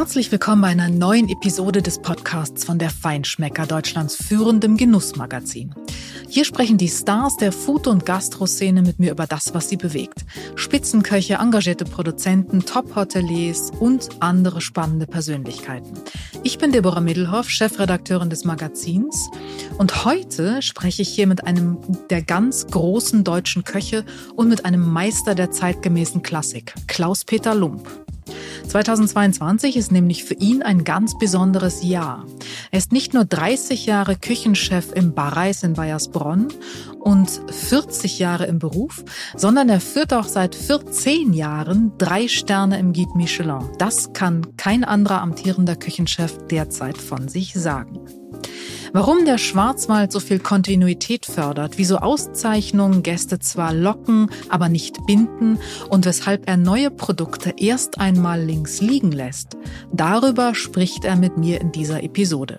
Herzlich willkommen bei einer neuen Episode des Podcasts von der Feinschmecker, Deutschlands führendem Genussmagazin. Hier sprechen die Stars der Food- und Gastroszene mit mir über das, was sie bewegt. Spitzenköche, engagierte Produzenten, Top-Hoteliers und andere spannende Persönlichkeiten. Ich bin Deborah Middelhoff, Chefredakteurin des Magazins und heute spreche ich hier mit einem der ganz großen deutschen Köche und mit einem Meister der zeitgemäßen Klassik, Klaus-Peter Lump. 2022 ist nämlich für ihn ein ganz besonderes Jahr. Er ist nicht nur 30 Jahre Küchenchef im Barreis in Bayersbronn und 40 Jahre im Beruf, sondern er führt auch seit 14 Jahren drei Sterne im Guide Michelin. Das kann kein anderer amtierender Küchenchef derzeit von sich sagen. Warum der Schwarzwald so viel Kontinuität fördert, wieso Auszeichnungen Gäste zwar locken, aber nicht binden und weshalb er neue Produkte erst einmal links liegen lässt, darüber spricht er mit mir in dieser Episode.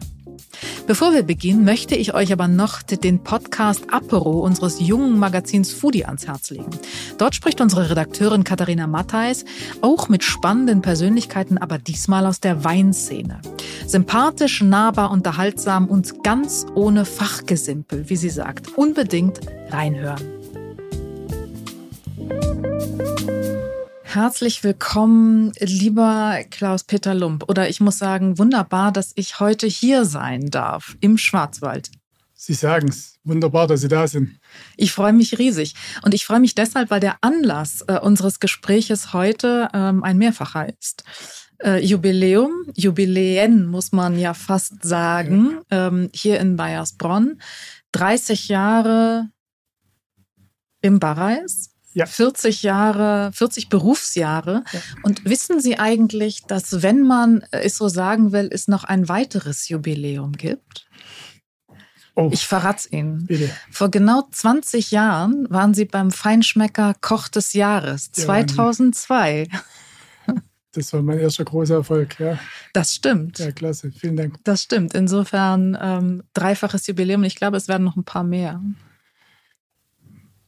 Bevor wir beginnen, möchte ich euch aber noch den Podcast Apero unseres jungen Magazins Foodie ans Herz legen. Dort spricht unsere Redakteurin Katharina Mattheis auch mit spannenden Persönlichkeiten, aber diesmal aus der Weinszene. Sympathisch, nahbar, unterhaltsam und ganz ohne Fachgesimpel, wie sie sagt. Unbedingt reinhören. Herzlich willkommen, lieber Klaus-Peter Lump. Oder ich muss sagen, wunderbar, dass ich heute hier sein darf im Schwarzwald. Sie sagen es. Wunderbar, dass Sie da sind. Ich freue mich riesig. Und ich freue mich deshalb, weil der Anlass äh, unseres Gespräches heute ähm, ein mehrfacher ist. Äh, Jubiläum, Jubiläen muss man ja fast sagen. Ähm, hier in Bayersbronn. 30 Jahre im Barreis ja. 40 Jahre, 40 Berufsjahre. Ja. Und wissen Sie eigentlich, dass wenn man es so sagen will, es noch ein weiteres Jubiläum gibt? Oh. Ich verrate es Ihnen. Bitte. Vor genau 20 Jahren waren Sie beim Feinschmecker Koch des Jahres, ja, 2002. Das war mein erster großer Erfolg, ja. Das stimmt. Ja, klasse. Vielen Dank. Das stimmt. Insofern ähm, dreifaches Jubiläum. Ich glaube, es werden noch ein paar mehr.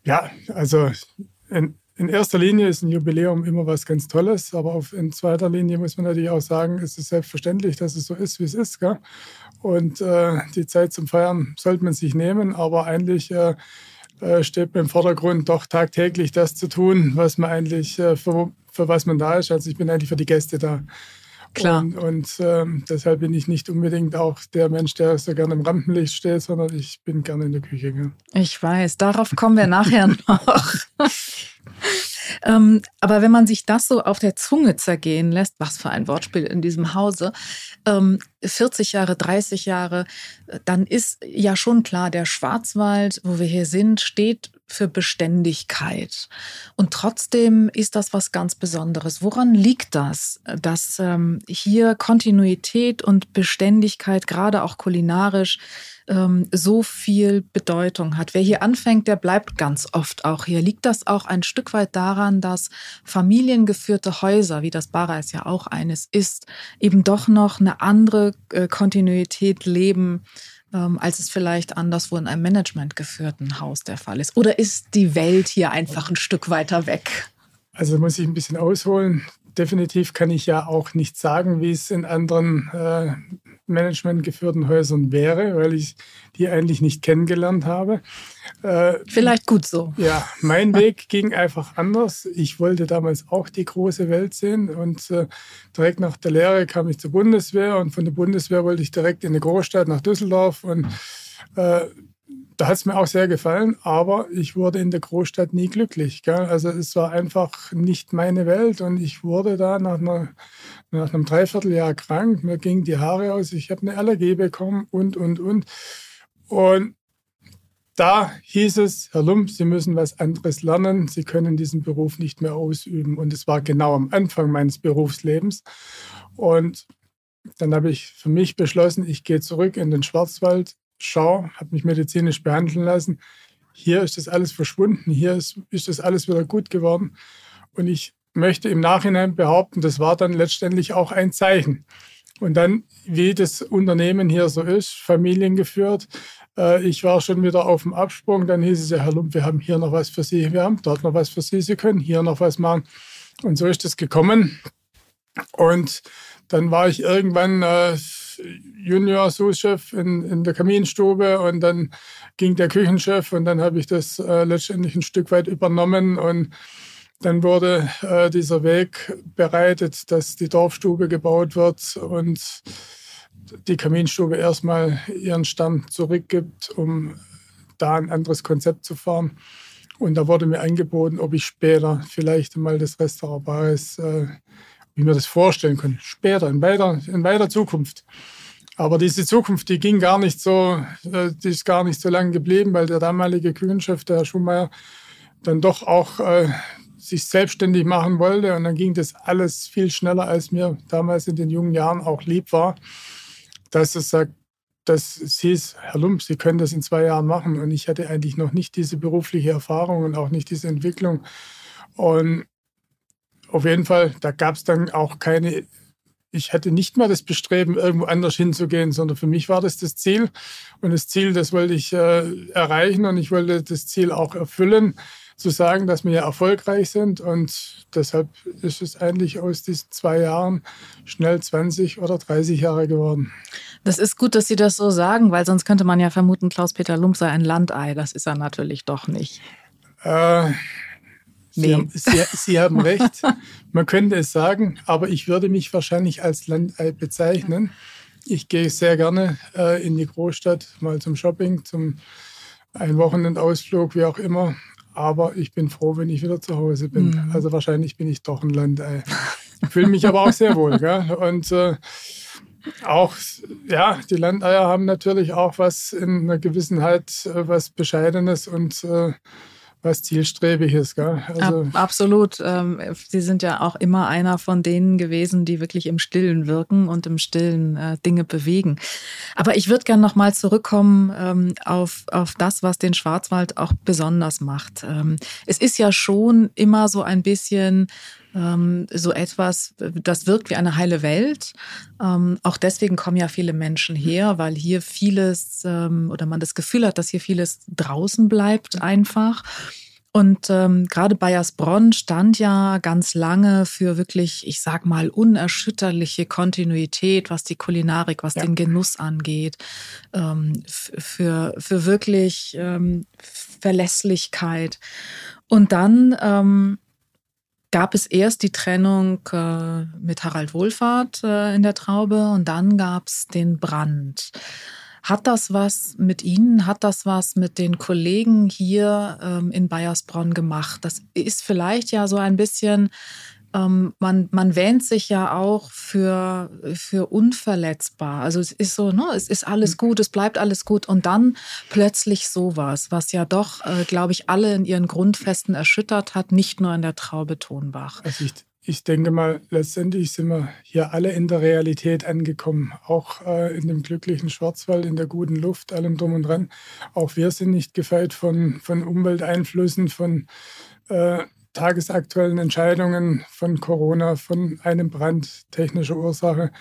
Ja, also in, in, erster Linie ist ein Jubiläum immer was ganz Tolles, aber auf, in zweiter Linie muss man natürlich auch sagen, es ist selbstverständlich, dass es so ist, wie es ist. Gell? Und äh, die Zeit zum Feiern sollte man sich nehmen, aber eigentlich äh, äh, steht mir im Vordergrund doch tagtäglich das zu tun, was man eigentlich äh, für, für was man da ist. Also ich bin eigentlich für die Gäste da. Klar. Und, und ähm, deshalb bin ich nicht unbedingt auch der Mensch, der so gerne im Rampenlicht steht, sondern ich bin gerne in der Küche. Ja. Ich weiß, darauf kommen wir nachher noch. ähm, aber wenn man sich das so auf der Zunge zergehen lässt, was für ein Wortspiel in diesem Hause, ähm, 40 Jahre, 30 Jahre, dann ist ja schon klar, der Schwarzwald, wo wir hier sind, steht für Beständigkeit. Und trotzdem ist das was ganz Besonderes. Woran liegt das, dass ähm, hier Kontinuität und Beständigkeit, gerade auch kulinarisch, ähm, so viel Bedeutung hat? Wer hier anfängt, der bleibt ganz oft auch hier. Liegt das auch ein Stück weit daran, dass familiengeführte Häuser, wie das Bareis ja auch eines ist, eben doch noch eine andere äh, Kontinuität leben? Ähm, als es vielleicht anderswo in einem managementgeführten Haus der Fall ist? Oder ist die Welt hier einfach ein Stück weiter weg? Also muss ich ein bisschen ausholen. Definitiv kann ich ja auch nicht sagen, wie es in anderen äh, managementgeführten Häusern wäre, weil ich die eigentlich nicht kennengelernt habe. Äh, Vielleicht gut so. Ja, mein Weg ging einfach anders. Ich wollte damals auch die große Welt sehen und äh, direkt nach der Lehre kam ich zur Bundeswehr und von der Bundeswehr wollte ich direkt in eine Großstadt nach Düsseldorf und äh, da hat es mir auch sehr gefallen, aber ich wurde in der Großstadt nie glücklich. Gell? Also es war einfach nicht meine Welt und ich wurde da nach, einer, nach einem Dreivierteljahr krank. Mir gingen die Haare aus, ich habe eine Allergie bekommen und, und, und. Und da hieß es, Herr Lump, Sie müssen was anderes lernen. Sie können diesen Beruf nicht mehr ausüben. Und es war genau am Anfang meines Berufslebens. Und dann habe ich für mich beschlossen, ich gehe zurück in den Schwarzwald, schaue, habe mich medizinisch behandeln lassen. Hier ist das alles verschwunden, hier ist, ist das alles wieder gut geworden. Und ich möchte im Nachhinein behaupten, das war dann letztendlich auch ein Zeichen. Und dann, wie das Unternehmen hier so ist, familiengeführt, äh, ich war schon wieder auf dem Absprung. Dann hieß es ja, Herr Lump, wir haben hier noch was für Sie, wir haben dort noch was für Sie, Sie können hier noch was machen. Und so ist es gekommen. Und dann war ich irgendwann Junior-Sous-Chef in, in der Kaminstube und dann ging der Küchenchef und dann habe ich das äh, letztendlich ein Stück weit übernommen und dann wurde äh, dieser Weg bereitet, dass die Dorfstube gebaut wird und die Kaminstube erstmal ihren Stand zurückgibt, um da ein anderes Konzept zu fahren. Und da wurde mir angeboten, ob ich später vielleicht mal das Restaurant Bares, äh, wie mir das vorstellen kann. Später, in weiter, in weiter Zukunft. Aber diese Zukunft, die ging gar nicht so, äh, die ist gar nicht so lange geblieben, weil der damalige Küchenchef, der Herr Schumacher, dann doch auch äh, sich selbstständig machen wollte. Und dann ging das alles viel schneller, als mir damals in den jungen Jahren auch lieb war, dass es sagt, dass es hieß, Herr Lump, Sie können das in zwei Jahren machen. Und ich hatte eigentlich noch nicht diese berufliche Erfahrung und auch nicht diese Entwicklung. Und auf jeden Fall, da gab es dann auch keine, ich hatte nicht mal das Bestreben, irgendwo anders hinzugehen, sondern für mich war das das Ziel. Und das Ziel, das wollte ich äh, erreichen und ich wollte das Ziel auch erfüllen zu sagen, dass wir erfolgreich sind. Und deshalb ist es eigentlich aus diesen zwei Jahren schnell 20 oder 30 Jahre geworden. Das ist gut, dass Sie das so sagen, weil sonst könnte man ja vermuten, Klaus-Peter Lump sei ein Landei. Das ist er natürlich doch nicht. Äh, Sie, nee. haben, Sie, Sie, haben recht. Man könnte es sagen, aber ich würde mich wahrscheinlich als Landei bezeichnen. Ich gehe sehr gerne äh, in die Großstadt, mal zum Shopping, zum einen Wochenendausflug, wie auch immer. Aber ich bin froh, wenn ich wieder zu Hause bin. Mhm. Also wahrscheinlich bin ich doch ein Landei. Ich fühle mich aber auch sehr wohl. Gell? Und äh, auch, ja, die Landeier haben natürlich auch was in einer Gewissenheit, äh, was Bescheidenes und äh, was zielstrebig ist. Gell? Also Absolut. Ähm, Sie sind ja auch immer einer von denen gewesen, die wirklich im Stillen wirken und im Stillen äh, Dinge bewegen. Aber ich würde gerne nochmal zurückkommen ähm, auf, auf das, was den Schwarzwald auch besonders macht. Ähm, es ist ja schon immer so ein bisschen ähm, so etwas, das wirkt wie eine heile Welt. Ähm, auch deswegen kommen ja viele Menschen her, weil hier vieles ähm, oder man das Gefühl hat, dass hier vieles draußen bleibt einfach. Und ähm, gerade Bayersbronn stand ja ganz lange für wirklich, ich sag mal, unerschütterliche Kontinuität, was die Kulinarik, was ja. den Genuss angeht, ähm, für, für wirklich ähm, Verlässlichkeit. Und dann ähm, gab es erst die Trennung äh, mit Harald Wohlfahrt äh, in der Traube und dann gab es den Brand. Hat das was mit Ihnen, hat das was mit den Kollegen hier ähm, in Bayersbronn gemacht? Das ist vielleicht ja so ein bisschen ähm, man, man wähnt sich ja auch für, für unverletzbar. Also es ist so, ne, es ist alles mhm. gut, es bleibt alles gut. Und dann plötzlich sowas, was ja doch, äh, glaube ich, alle in ihren Grundfesten erschüttert hat, nicht nur in der Traube Tonbach. Also ich, ich denke mal, letztendlich sind wir hier alle in der Realität angekommen. Auch äh, in dem glücklichen Schwarzwald, in der guten Luft, allem drum und dran. Auch wir sind nicht gefeit von, von Umwelteinflüssen, von äh, tagesaktuellen Entscheidungen von Corona, von einem Brand technischer Ursache,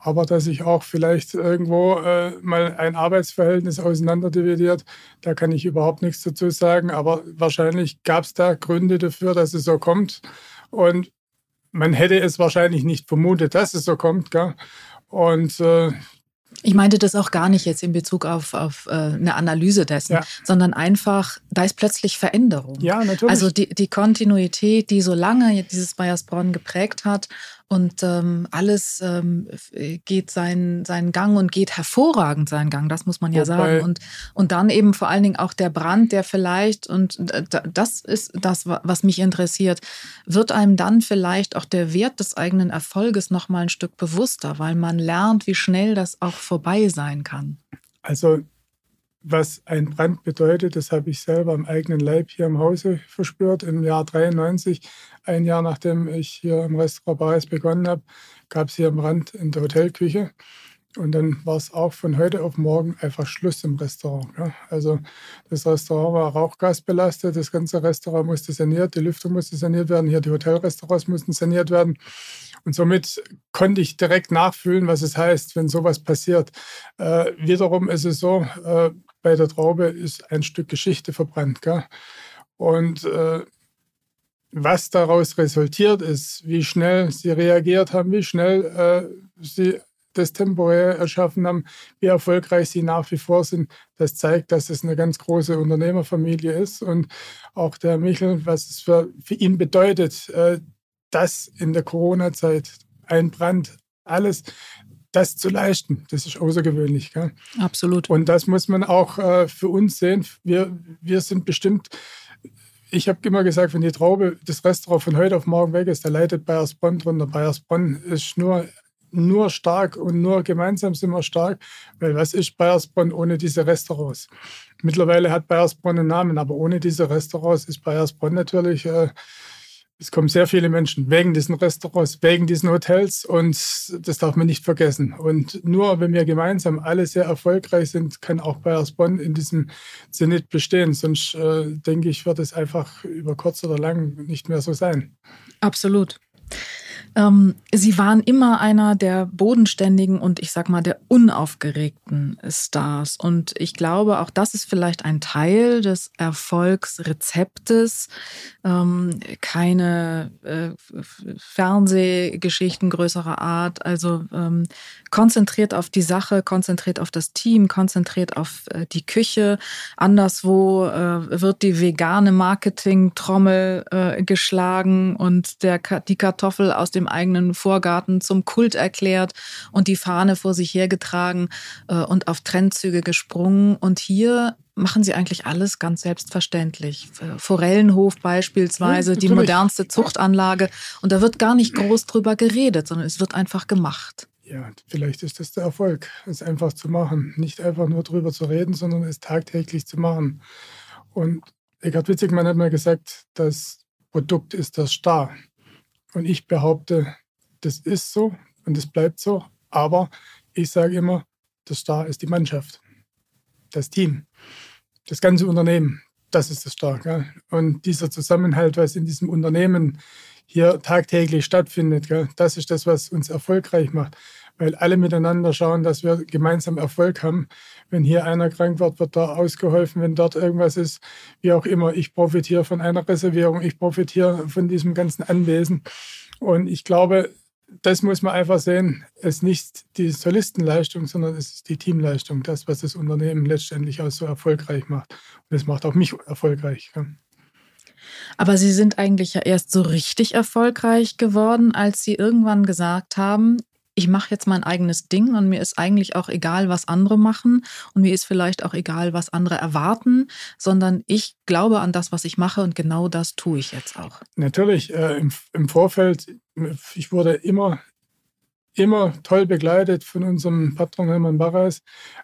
aber dass sich auch vielleicht irgendwo äh, mal ein Arbeitsverhältnis auseinanderdividiert, da kann ich überhaupt nichts dazu sagen, aber wahrscheinlich gab es da Gründe dafür, dass es so kommt und man hätte es wahrscheinlich nicht vermutet, dass es so kommt. Gell? Und äh, ich meinte das auch gar nicht jetzt in Bezug auf, auf äh, eine Analyse dessen, ja. sondern einfach, da ist plötzlich Veränderung. Ja, natürlich. Also die, die Kontinuität, die so lange dieses Bayersbronn geprägt hat und ähm, alles ähm, geht seinen, seinen Gang und geht hervorragend seinen Gang, das muss man ja Wobei, sagen. Und, und dann eben vor allen Dingen auch der Brand, der vielleicht, und das ist das, was mich interessiert, wird einem dann vielleicht auch der Wert des eigenen Erfolges nochmal ein Stück bewusster, weil man lernt, wie schnell das auch vorbei sein kann. Also was ein Brand bedeutet, das habe ich selber am eigenen Leib hier im Hause verspürt. Im Jahr 93, ein Jahr nachdem ich hier im Restaurant Bares begonnen habe, gab es hier einen Brand in der Hotelküche. Und dann war es auch von heute auf morgen einfach Schluss im Restaurant. Ja. Also das Restaurant war rauchgasbelastet, das ganze Restaurant musste saniert, die Lüftung musste saniert werden, hier die Hotelrestaurants mussten saniert werden. Und somit konnte ich direkt nachfühlen, was es heißt, wenn sowas passiert. Äh, wiederum ist es so, äh, bei der Traube ist ein Stück Geschichte verbrannt. Gell? Und äh, was daraus resultiert ist, wie schnell sie reagiert haben, wie schnell äh, sie das temporär erschaffen haben, wie erfolgreich sie nach wie vor sind, das zeigt, dass es eine ganz große Unternehmerfamilie ist. Und auch der Michel, was es für, für ihn bedeutet, äh, das in der Corona-Zeit, ein Brand, alles, das zu leisten, das ist außergewöhnlich. Gell? Absolut. Und das muss man auch äh, für uns sehen. Wir, wir sind bestimmt ich habe immer gesagt, wenn die Traube, das Restaurant von heute auf morgen weg ist, da leidet Bayersbronn drunter. Bayersbronn ist nur nur stark und nur gemeinsam sind wir stark, weil was ist Bayersbronn ohne diese Restaurants? Mittlerweile hat Bayersbronn einen Namen, aber ohne diese Restaurants ist Bayersbronn natürlich, äh, es kommen sehr viele Menschen wegen diesen Restaurants, wegen diesen Hotels und das darf man nicht vergessen. Und nur wenn wir gemeinsam alle sehr erfolgreich sind, kann auch Bayersbronn in diesem Zenit bestehen. Sonst äh, denke ich, wird es einfach über kurz oder lang nicht mehr so sein. Absolut. Ähm, sie waren immer einer der bodenständigen und ich sag mal der unaufgeregten Stars. Und ich glaube, auch das ist vielleicht ein Teil des Erfolgsrezeptes. Ähm, keine äh, Fernsehgeschichten größerer Art. Also ähm, konzentriert auf die Sache, konzentriert auf das Team, konzentriert auf äh, die Küche. Anderswo äh, wird die vegane Marketing-Trommel äh, geschlagen und der, die Kartoffel aus dem eigenen Vorgarten zum Kult erklärt und die Fahne vor sich hergetragen äh, und auf Trendzüge gesprungen. Und hier machen sie eigentlich alles ganz selbstverständlich. Äh, Forellenhof beispielsweise, ja, die modernste Zuchtanlage. Und da wird gar nicht groß drüber geredet, sondern es wird einfach gemacht. Ja, vielleicht ist das der Erfolg, es einfach zu machen. Nicht einfach nur drüber zu reden, sondern es tagtäglich zu machen. Und Eckhard Witzigmann hat mal gesagt, das Produkt ist das Star. Und ich behaupte, das ist so und das bleibt so. Aber ich sage immer, das Star ist die Mannschaft, das Team, das ganze Unternehmen. Das ist das Star. Gell? Und dieser Zusammenhalt, was in diesem Unternehmen hier tagtäglich stattfindet, gell? das ist das, was uns erfolgreich macht. Weil alle miteinander schauen, dass wir gemeinsam Erfolg haben. Wenn hier einer krank wird, wird da ausgeholfen. Wenn dort irgendwas ist, wie auch immer. Ich profitiere von einer Reservierung. Ich profitiere von diesem ganzen Anwesen. Und ich glaube, das muss man einfach sehen. Es ist nicht die Solistenleistung, sondern es ist die Teamleistung. Das, was das Unternehmen letztendlich auch so erfolgreich macht. Und es macht auch mich erfolgreich. Aber Sie sind eigentlich ja erst so richtig erfolgreich geworden, als Sie irgendwann gesagt haben, ich mache jetzt mein eigenes Ding und mir ist eigentlich auch egal, was andere machen und mir ist vielleicht auch egal, was andere erwarten, sondern ich glaube an das, was ich mache und genau das tue ich jetzt auch. Natürlich, äh, im, im Vorfeld, ich wurde immer immer toll begleitet von unserem Patron Hermann Barres.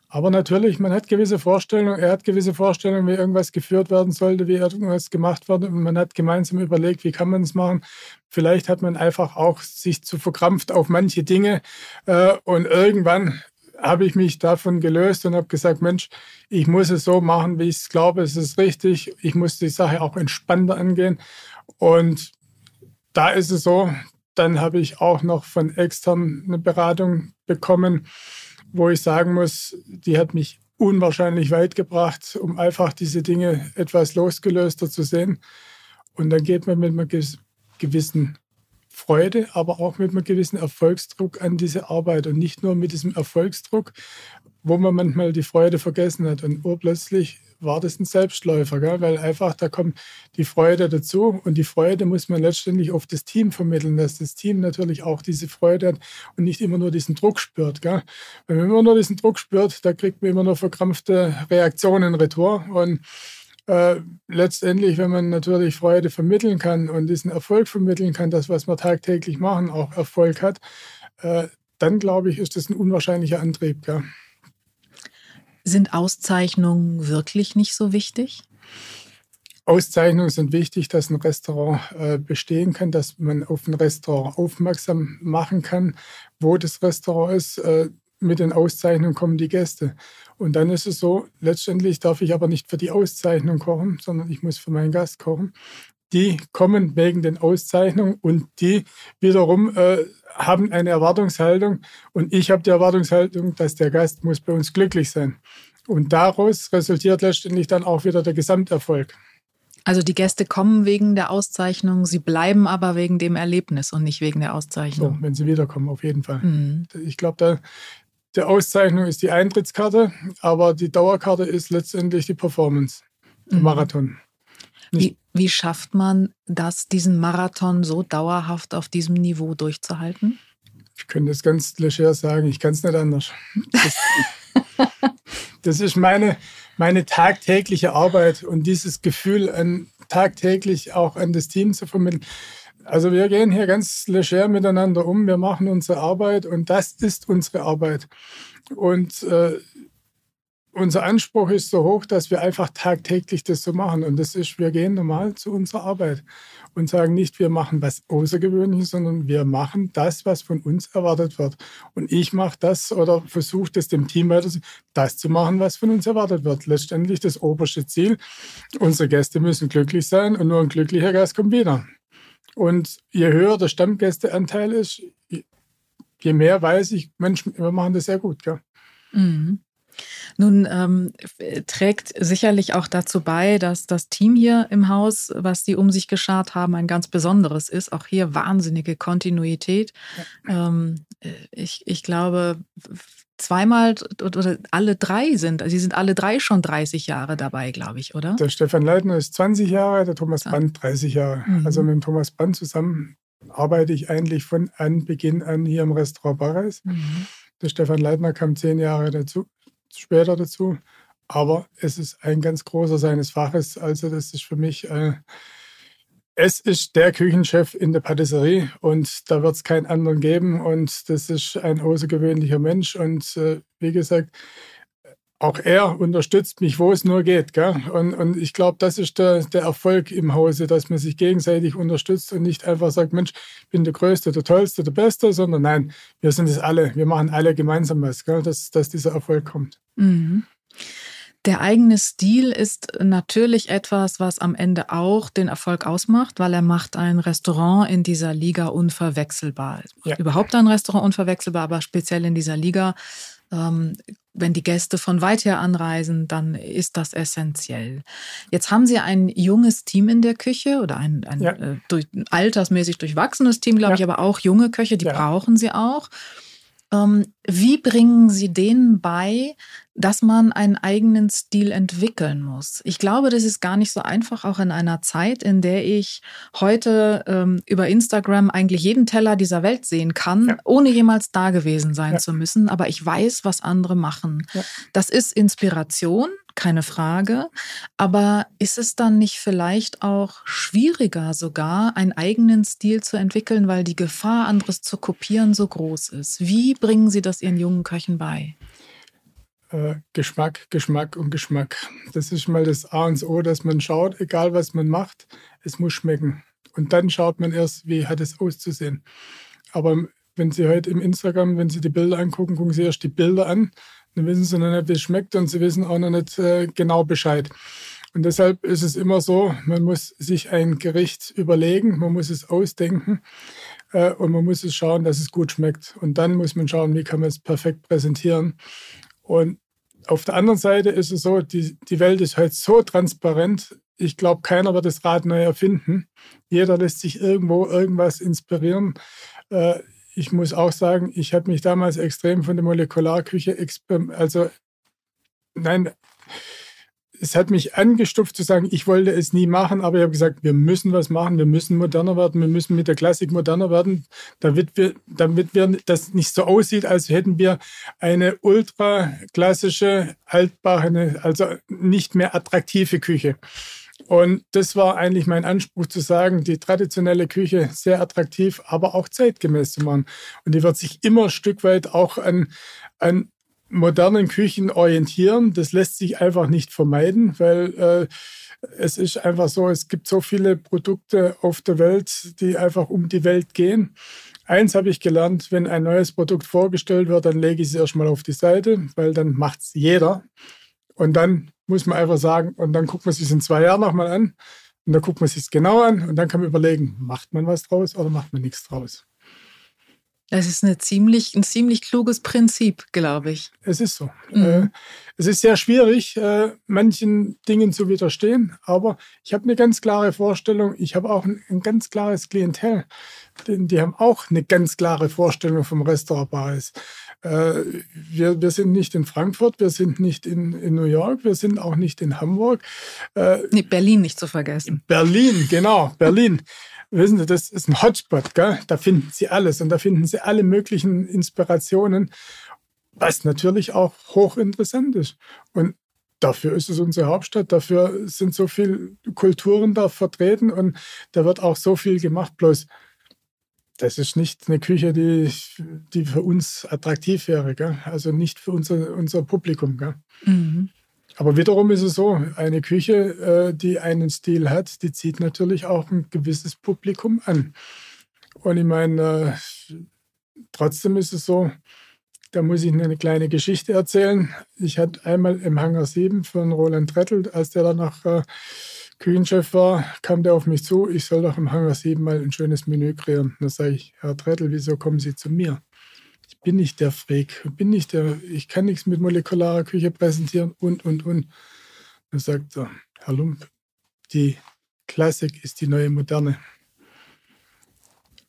Aber natürlich, man hat gewisse Vorstellungen, er hat gewisse Vorstellungen, wie irgendwas geführt werden sollte, wie irgendwas gemacht wird. Und man hat gemeinsam überlegt, wie kann man es machen. Vielleicht hat man einfach auch sich zu verkrampft auf manche Dinge. Äh, und irgendwann habe ich mich davon gelöst und habe gesagt, Mensch, ich muss es so machen, wie ich es glaube, es ist richtig. Ich muss die Sache auch entspannter angehen. Und da ist es so, dann habe ich auch noch von extern eine Beratung bekommen, wo ich sagen muss, die hat mich unwahrscheinlich weit gebracht, um einfach diese Dinge etwas losgelöster zu sehen. Und dann geht man mit einer gewissen Freude, aber auch mit einem gewissen Erfolgsdruck an diese Arbeit und nicht nur mit diesem Erfolgsdruck, wo man manchmal die Freude vergessen hat. Und urplötzlich war das ein Selbstläufer, gell? weil einfach da kommt die Freude dazu und die Freude muss man letztendlich auf das Team vermitteln, dass das Team natürlich auch diese Freude hat und nicht immer nur diesen Druck spürt. Gell? Wenn man immer nur diesen Druck spürt, da kriegt man immer nur verkrampfte Reaktionen retour und äh, letztendlich, wenn man natürlich Freude vermitteln kann und diesen Erfolg vermitteln kann, das, was wir tagtäglich machen, auch Erfolg hat, äh, dann glaube ich, ist das ein unwahrscheinlicher Antrieb. Gell? Sind Auszeichnungen wirklich nicht so wichtig? Auszeichnungen sind wichtig, dass ein Restaurant äh, bestehen kann, dass man auf ein Restaurant aufmerksam machen kann, wo das Restaurant ist. Äh, mit den Auszeichnungen kommen die Gäste. Und dann ist es so, letztendlich darf ich aber nicht für die Auszeichnung kochen, sondern ich muss für meinen Gast kochen. Die kommen wegen den Auszeichnungen und die wiederum äh, haben eine Erwartungshaltung und ich habe die Erwartungshaltung, dass der Gast muss bei uns glücklich sein. Und daraus resultiert letztendlich dann auch wieder der Gesamterfolg. Also die Gäste kommen wegen der Auszeichnung, sie bleiben aber wegen dem Erlebnis und nicht wegen der Auszeichnung. So, wenn sie wiederkommen, auf jeden Fall. Mhm. Ich glaube, da die Auszeichnung ist die Eintrittskarte, aber die Dauerkarte ist letztendlich die Performance, der mhm. Marathon. Wie, wie schafft man das, diesen Marathon so dauerhaft auf diesem Niveau durchzuhalten? Ich könnte es ganz leger sagen, ich kann es nicht anders. Das, das ist meine, meine tagtägliche Arbeit und dieses Gefühl, an, tagtäglich auch an das Team zu vermitteln. Also wir gehen hier ganz leger miteinander um, wir machen unsere Arbeit und das ist unsere Arbeit. Und äh, unser Anspruch ist so hoch, dass wir einfach tagtäglich das so machen. Und das ist, wir gehen normal zu unserer Arbeit und sagen nicht, wir machen was Außergewöhnliches, sondern wir machen das, was von uns erwartet wird. Und ich mache das oder versuche das dem Team weiter, das zu machen, was von uns erwartet wird. Letztendlich das oberste Ziel. Unsere Gäste müssen glücklich sein und nur ein glücklicher Gast kommt wieder. Und je höher der Stammgästeanteil ist, je mehr weiß ich, Mensch, wir machen das sehr gut. Gell? Mhm. Nun ähm, trägt sicherlich auch dazu bei, dass das Team hier im Haus, was die um sich geschart haben, ein ganz besonderes ist. Auch hier wahnsinnige Kontinuität. Ja. Ähm, ich, ich glaube, zweimal oder alle drei sind, also sie sind alle drei schon 30 Jahre dabei, glaube ich, oder? Der Stefan Leitner ist 20 Jahre, der Thomas Brandt 30 Jahre. Mhm. Also mit dem Thomas Brandt zusammen arbeite ich eigentlich von Anbeginn an hier im Restaurant Barreis. Mhm. Der Stefan Leitner kam zehn Jahre dazu, später dazu. Aber es ist ein ganz großer seines Faches. Also das ist für mich, äh, es ist der Küchenchef in der Patisserie und da wird es keinen anderen geben. Und das ist ein außergewöhnlicher Mensch. Und äh, wie gesagt, auch er unterstützt mich, wo es nur geht. Gell? Und, und ich glaube, das ist der, der Erfolg im Hause, dass man sich gegenseitig unterstützt und nicht einfach sagt, Mensch, ich bin der Größte, der Tollste, der Beste, sondern nein, wir sind es alle. Wir machen alle gemeinsam was, gell? Dass, dass dieser Erfolg kommt. Mhm. Der eigene Stil ist natürlich etwas, was am Ende auch den Erfolg ausmacht, weil er macht ein Restaurant in dieser Liga unverwechselbar. Ja. Überhaupt ein Restaurant unverwechselbar, aber speziell in dieser Liga ähm, wenn die Gäste von weit her anreisen, dann ist das essentiell. Jetzt haben Sie ein junges Team in der Küche oder ein, ein ja. äh, durch, altersmäßig durchwachsenes Team, glaube ja. ich, aber auch junge Köche, die ja. brauchen Sie auch. Ähm, wie bringen Sie denen bei, dass man einen eigenen Stil entwickeln muss. Ich glaube, das ist gar nicht so einfach, auch in einer Zeit, in der ich heute ähm, über Instagram eigentlich jeden Teller dieser Welt sehen kann, ja. ohne jemals da gewesen sein ja. zu müssen. Aber ich weiß, was andere machen. Ja. Das ist Inspiration, keine Frage. Aber ist es dann nicht vielleicht auch schwieriger, sogar einen eigenen Stil zu entwickeln, weil die Gefahr, anderes zu kopieren, so groß ist? Wie bringen Sie das Ihren jungen Köchen bei? Äh, Geschmack, Geschmack und Geschmack. Das ist mal das A und O, dass man schaut, egal was man macht, es muss schmecken. Und dann schaut man erst, wie hat es auszusehen. Aber wenn Sie heute im Instagram, wenn Sie die Bilder angucken, gucken Sie erst die Bilder an, dann wissen Sie noch nicht, wie es schmeckt und Sie wissen auch noch nicht äh, genau Bescheid. Und deshalb ist es immer so, man muss sich ein Gericht überlegen, man muss es ausdenken äh, und man muss es schauen, dass es gut schmeckt. Und dann muss man schauen, wie kann man es perfekt präsentieren. Und auf der anderen Seite ist es so, die, die Welt ist heute so transparent. Ich glaube, keiner wird das Rad neu erfinden. Jeder lässt sich irgendwo irgendwas inspirieren. Äh, ich muss auch sagen, ich habe mich damals extrem von der Molekularküche, also nein, es hat mich angestupft zu sagen, ich wollte es nie machen, aber ich habe gesagt, wir müssen was machen, wir müssen moderner werden, wir müssen mit der Klassik moderner werden, damit wir, damit wir das nicht so aussieht, als hätten wir eine ultra klassische, altbachene, also nicht mehr attraktive Küche. Und das war eigentlich mein Anspruch zu sagen, die traditionelle Küche sehr attraktiv, aber auch zeitgemäß zu machen. Und die wird sich immer ein Stück weit auch an, an modernen Küchen orientieren. Das lässt sich einfach nicht vermeiden, weil äh, es ist einfach so, es gibt so viele Produkte auf der Welt, die einfach um die Welt gehen. Eins habe ich gelernt, wenn ein neues Produkt vorgestellt wird, dann lege ich es erstmal auf die Seite, weil dann macht es jeder. Und dann muss man einfach sagen, und dann guckt man sich es in zwei Jahren nochmal an. Und dann guckt man sich es genau an und dann kann man überlegen, macht man was draus oder macht man nichts draus. Das ist eine ziemlich, ein ziemlich kluges Prinzip, glaube ich. Es ist so. Mhm. Äh, es ist sehr schwierig, äh, manchen Dingen zu widerstehen, aber ich habe eine ganz klare Vorstellung. Ich habe auch ein, ein, ganz klares Klientel. Die, die haben auch eine ganz klare Vorstellung vom Restaurantpreis. Äh, wir, wir sind nicht in Frankfurt, wir sind nicht in, in New York, wir sind auch nicht in Hamburg. Nee, Berlin nicht zu vergessen. Berlin, genau, Berlin. Wissen Sie, das ist ein Hotspot, gell? da finden Sie alles und da finden Sie alle möglichen Inspirationen, was natürlich auch hochinteressant ist. Und dafür ist es unsere Hauptstadt, dafür sind so viele Kulturen da vertreten und da wird auch so viel gemacht. Bloß, das ist nicht eine Küche, die, die für uns attraktiv wäre, gell? also nicht für unser, unser Publikum. Gell? Mhm. Aber wiederum ist es so, eine Küche, äh, die einen Stil hat, die zieht natürlich auch ein gewisses Publikum an. Und ich meine, äh, trotzdem ist es so, da muss ich eine kleine Geschichte erzählen. Ich hatte einmal im Hangar 7 von Roland Trettel, als der dann noch äh, Küchenchef war, kam der auf mich zu, ich soll doch im Hangar 7 mal ein schönes Menü kreieren. Da sage ich, Herr Trettel, wieso kommen Sie zu mir? Bin nicht der Freak, bin nicht der, ich kann nichts mit molekularer Küche präsentieren und, und, und. Dann sagt er, Herr Lump, die Klassik ist die neue Moderne.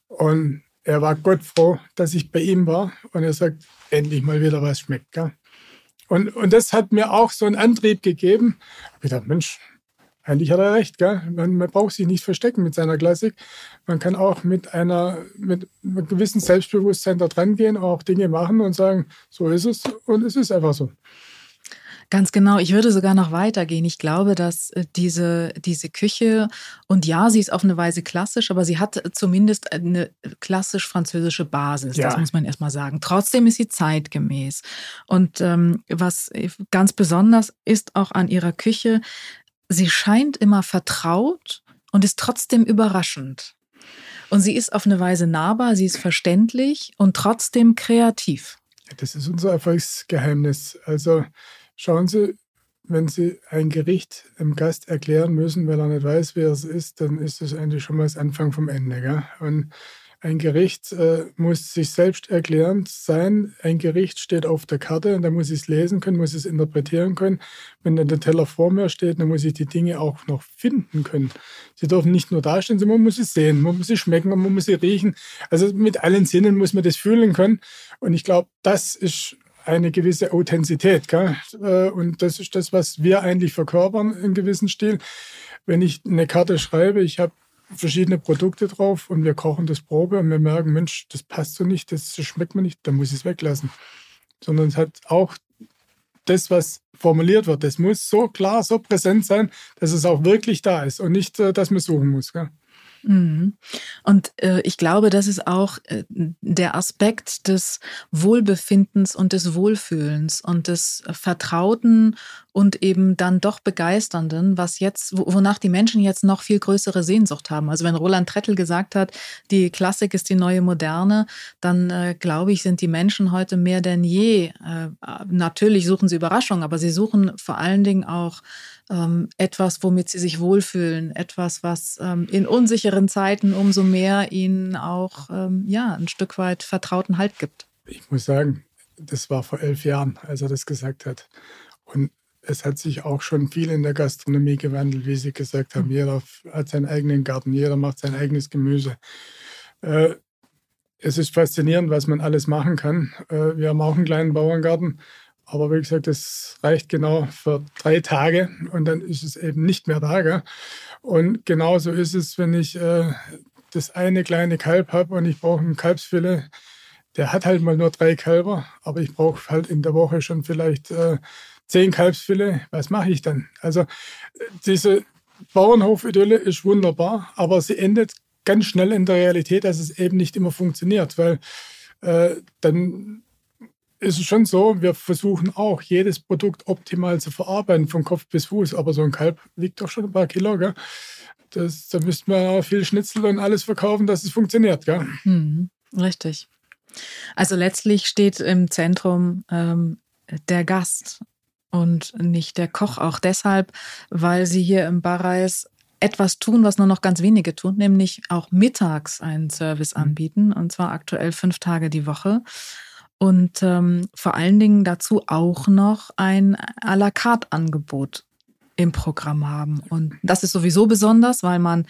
Und er war Gott froh, dass ich bei ihm war und er sagt, endlich mal wieder was schmeckt. Gell? Und, und das hat mir auch so einen Antrieb gegeben. Ich dachte, Mensch, eigentlich hat er recht, gell? Man, man, braucht sich nicht verstecken mit seiner Klassik. Man kann auch mit einer, mit einem gewissen Selbstbewusstsein da dran gehen, auch Dinge machen und sagen, so ist es und es ist einfach so. Ganz genau. Ich würde sogar noch weitergehen. Ich glaube, dass äh, diese, diese Küche, und ja, sie ist auf eine Weise klassisch, aber sie hat zumindest eine klassisch-französische Basis. Ja. Das muss man erstmal sagen. Trotzdem ist sie zeitgemäß. Und ähm, was ganz besonders ist auch an ihrer Küche, sie scheint immer vertraut und ist trotzdem überraschend. Und sie ist auf eine Weise nahbar, sie ist verständlich und trotzdem kreativ. Das ist unser Erfolgsgeheimnis. Also schauen Sie, wenn Sie ein Gericht dem Gast erklären müssen, weil er nicht weiß, wer es ist, dann ist das eigentlich schon mal das Anfang vom Ende. Gell? Und ein Gericht äh, muss sich selbst erklärend sein. Ein Gericht steht auf der Karte und da muss ich es lesen können, muss es interpretieren können. Wenn dann der Teller vor mir steht, dann muss ich die Dinge auch noch finden können. Sie dürfen nicht nur dastehen, sondern man muss sie sehen, man muss sie schmecken man muss sie riechen. Also mit allen Sinnen muss man das fühlen können. Und ich glaube, das ist eine gewisse Authentizität. Gell? Äh, und das ist das, was wir eigentlich verkörpern in gewissen Stil. Wenn ich eine Karte schreibe, ich habe verschiedene Produkte drauf und wir kochen das Probe und wir merken, Mensch, das passt so nicht, das schmeckt mir nicht, dann muss ich es weglassen. Sondern es hat auch das, was formuliert wird, das muss so klar, so präsent sein, dass es auch wirklich da ist und nicht, äh, dass man suchen muss. Gell? Mhm. Und äh, ich glaube, das ist auch äh, der Aspekt des Wohlbefindens und des Wohlfühlens und des Vertrauten und eben dann doch Begeisternden, was jetzt, wonach die Menschen jetzt noch viel größere Sehnsucht haben. Also wenn Roland Trettel gesagt hat, die Klassik ist die neue Moderne, dann äh, glaube ich, sind die Menschen heute mehr denn je. Äh, natürlich suchen sie Überraschungen, aber sie suchen vor allen Dingen auch ähm, etwas, womit sie sich wohlfühlen, etwas, was ähm, in unsicheren Zeiten umso mehr ihnen auch ähm, ja, ein Stück weit vertrauten Halt gibt. Ich muss sagen, das war vor elf Jahren, als er das gesagt hat. Und es hat sich auch schon viel in der Gastronomie gewandelt, wie Sie gesagt haben. Mhm. Jeder hat seinen eigenen Garten, jeder macht sein eigenes Gemüse. Äh, es ist faszinierend, was man alles machen kann. Äh, wir haben auch einen kleinen Bauerngarten aber wie gesagt, das reicht genau für drei Tage und dann ist es eben nicht mehr da. Gell? Und genauso ist es, wenn ich äh, das eine kleine Kalb habe und ich brauche ein Kalbsfilet. Der hat halt mal nur drei Kälber, aber ich brauche halt in der Woche schon vielleicht äh, zehn Kalbsfilet. Was mache ich dann? Also diese Bauernhof-Idylle ist wunderbar, aber sie endet ganz schnell in der Realität, dass es eben nicht immer funktioniert, weil äh, dann ist es schon so, wir versuchen auch, jedes Produkt optimal zu verarbeiten, von Kopf bis Fuß. Aber so ein Kalb wiegt doch schon ein paar Kilo, gell? Das, da müsste man auch viel Schnitzel und alles verkaufen, dass es funktioniert, gell? Hm, richtig. Also letztlich steht im Zentrum ähm, der Gast und nicht der Koch. Auch deshalb, weil sie hier im Barreis etwas tun, was nur noch ganz wenige tun, nämlich auch mittags einen Service mhm. anbieten, und zwar aktuell fünf Tage die Woche. Und ähm, vor allen Dingen dazu auch noch ein à la carte Angebot im Programm haben. Und das ist sowieso besonders, weil man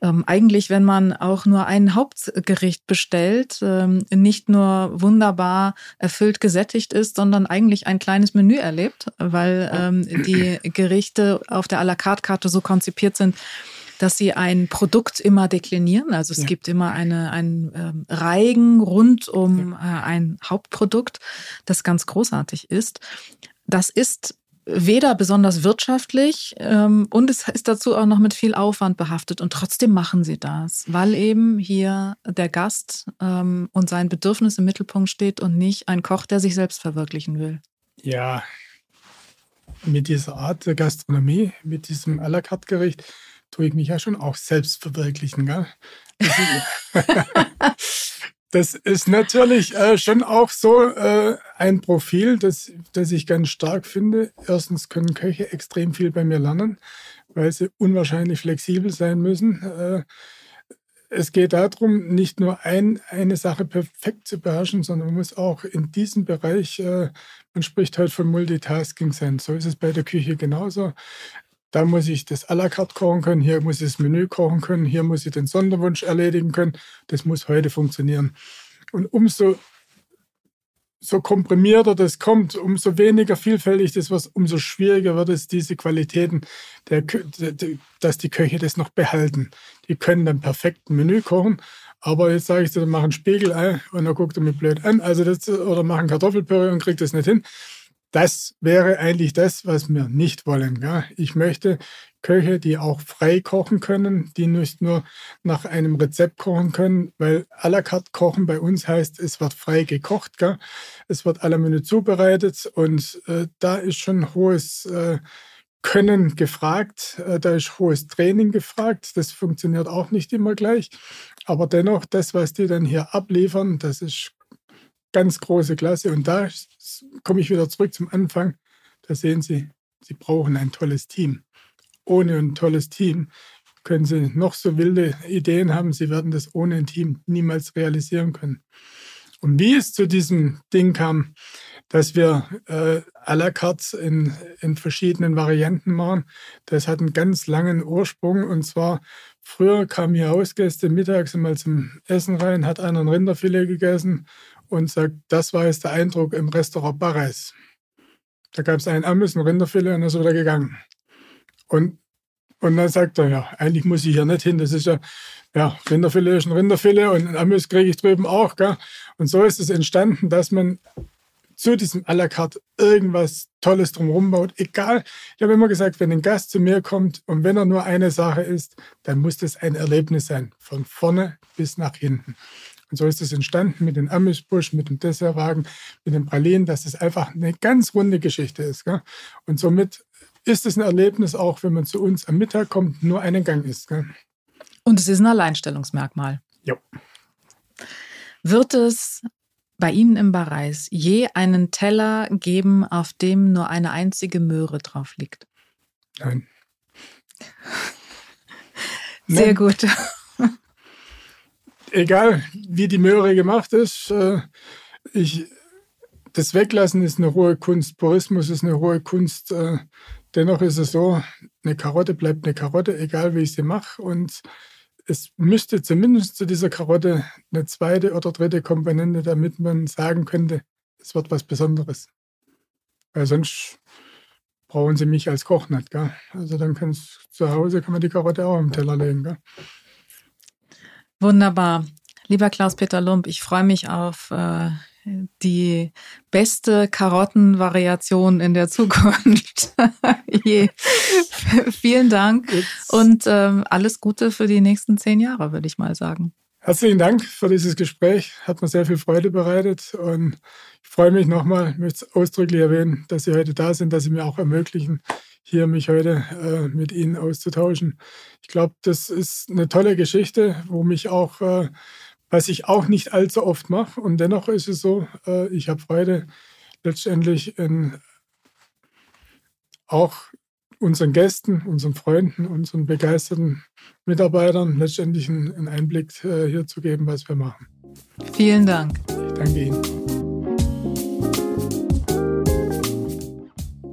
ähm, eigentlich, wenn man auch nur ein Hauptgericht bestellt, ähm, nicht nur wunderbar erfüllt gesättigt ist, sondern eigentlich ein kleines Menü erlebt, weil ähm, die Gerichte auf der à la carte Karte so konzipiert sind, dass sie ein Produkt immer deklinieren. Also es ja. gibt immer eine, einen ähm, Reigen rund um ja. äh, ein Hauptprodukt, das ganz großartig ist. Das ist weder besonders wirtschaftlich ähm, und es ist dazu auch noch mit viel Aufwand behaftet. Und trotzdem machen sie das, weil eben hier der Gast ähm, und sein Bedürfnis im Mittelpunkt steht und nicht ein Koch, der sich selbst verwirklichen will. Ja, mit dieser Art der Gastronomie, mit diesem à la carte Gericht, tue ich mich ja schon auch selbst verwirklichen. Gell? Das ist natürlich äh, schon auch so äh, ein Profil, das, das ich ganz stark finde. Erstens können Köche extrem viel bei mir lernen, weil sie unwahrscheinlich flexibel sein müssen. Äh, es geht darum, nicht nur ein, eine Sache perfekt zu beherrschen, sondern man muss auch in diesem Bereich, äh, man spricht halt von Multitasking sein. So ist es bei der Küche genauso. Da muss ich das à la carte kochen können, hier muss ich das Menü kochen können, hier muss ich den Sonderwunsch erledigen können. Das muss heute funktionieren. Und umso so komprimierter das kommt, umso weniger vielfältig das wird, umso schwieriger wird es, diese Qualitäten, der, dass die Köche das noch behalten. Die können dann perfekt ein Menü kochen, aber jetzt sage ich dir, mach ein Spiegelei und dann guckt er mich blöd an, also das, oder machen Kartoffelpüree und kriegt das nicht hin. Das wäre eigentlich das, was wir nicht wollen. Ja. Ich möchte Köche, die auch frei kochen können, die nicht nur nach einem Rezept kochen können, weil à la carte kochen bei uns heißt, es wird frei gekocht, gell? es wird à la Minute zubereitet und äh, da ist schon hohes äh, Können gefragt, äh, da ist hohes Training gefragt. Das funktioniert auch nicht immer gleich, aber dennoch, das, was die dann hier abliefern, das ist ganz große Klasse. Und da komme ich wieder zurück zum Anfang. Da sehen Sie, Sie brauchen ein tolles Team. Ohne ein tolles Team können Sie noch so wilde Ideen haben. Sie werden das ohne ein Team niemals realisieren können. Und wie es zu diesem Ding kam, dass wir äh, à la carte in, in verschiedenen Varianten machen, das hat einen ganz langen Ursprung. Und zwar, früher kamen hier Hausgäste mittags mal zum Essen rein, hat einer ein Rinderfilet gegessen und sagt, das war jetzt der Eindruck im Restaurant Barres. Da gab es einen Amüs, ein Rinderfilet und dann ist er wieder gegangen. Und, und dann sagt er, ja, eigentlich muss ich hier nicht hin. Das ist ja, ja, Rinderfilet ist ein Rinderfilet und ein Amüs kriege ich drüben auch. Gell? Und so ist es entstanden, dass man zu diesem à la carte irgendwas Tolles drumherum baut. Egal, ich habe immer gesagt, wenn ein Gast zu mir kommt und wenn er nur eine Sache isst, dann muss das ein Erlebnis sein, von vorne bis nach hinten. Und so ist es entstanden mit dem Amish-Busch, mit dem Dessertwagen, mit den Pralinen, dass es einfach eine ganz runde Geschichte ist. Gell? Und somit ist es ein Erlebnis, auch wenn man zu uns am Mittag kommt, nur einen Gang isst. Gell? Und es ist ein Alleinstellungsmerkmal. Ja. Wird es bei Ihnen im Bareis je einen Teller geben, auf dem nur eine einzige Möhre drauf liegt? Nein. Sehr Nein. gut egal wie die Möhre gemacht ist, äh, ich, das Weglassen ist eine hohe Kunst, Purismus ist eine hohe Kunst. Äh, dennoch ist es so, eine Karotte bleibt eine Karotte, egal wie ich sie mache. Und es müsste zumindest zu dieser Karotte eine zweite oder dritte Komponente, damit man sagen könnte, es wird was Besonderes. Weil sonst brauchen sie mich als Koch nicht. Gell? Also dann kann es zu Hause kann man die Karotte auch am Teller legen. Gell? Wunderbar. Lieber Klaus-Peter Lump, ich freue mich auf äh, die beste Karottenvariation in der Zukunft. Vielen Dank Jetzt. und ähm, alles Gute für die nächsten zehn Jahre, würde ich mal sagen. Herzlichen Dank für dieses Gespräch. Hat mir sehr viel Freude bereitet und ich freue mich nochmal, möchte ausdrücklich erwähnen, dass Sie heute da sind, dass Sie mir auch ermöglichen, hier mich heute äh, mit Ihnen auszutauschen. Ich glaube, das ist eine tolle Geschichte, wo mich auch, äh, was ich auch nicht allzu oft mache. Und dennoch ist es so, äh, ich habe Freude letztendlich in, auch unseren Gästen, unseren Freunden, unseren begeisterten Mitarbeitern letztendlich einen Einblick äh, hier zu geben, was wir machen. Vielen Dank. Ich danke Ihnen.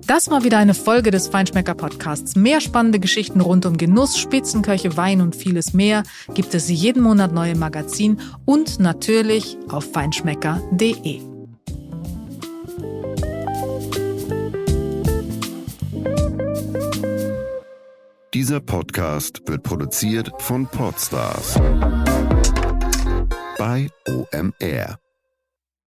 Das war wieder eine Folge des Feinschmecker Podcasts. Mehr spannende Geschichten rund um Genuss, Spitzenköche, Wein und vieles mehr gibt es jeden Monat neu im Magazin und natürlich auf feinschmecker.de. Dieser Podcast wird produziert von Podstars bei OMR.